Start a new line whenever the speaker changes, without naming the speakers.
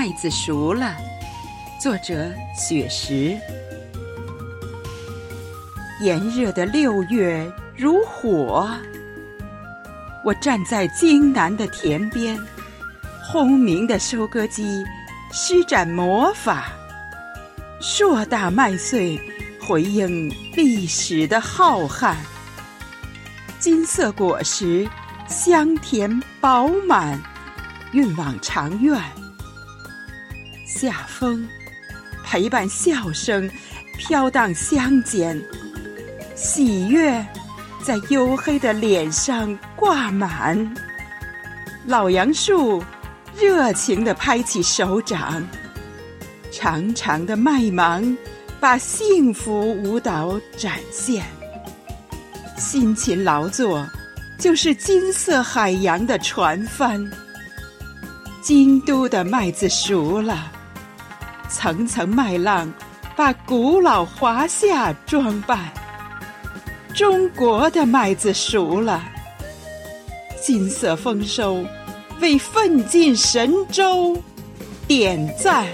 麦子熟了。作者：雪石。炎热的六月如火，我站在京南的田边，轰鸣的收割机施展魔法，硕大麦穗回应历史的浩瀚，金色果实香甜饱满，运往长院。夏风陪伴笑声飘荡乡间。喜悦在黝黑的脸上挂满，老杨树热情地拍起手掌，长长的麦芒把幸福舞蹈展现。辛勤劳作就是金色海洋的船帆。京都的麦子熟了，层层麦浪把古老华夏装扮。中国的麦子熟了，金色丰收为奋进神州点赞。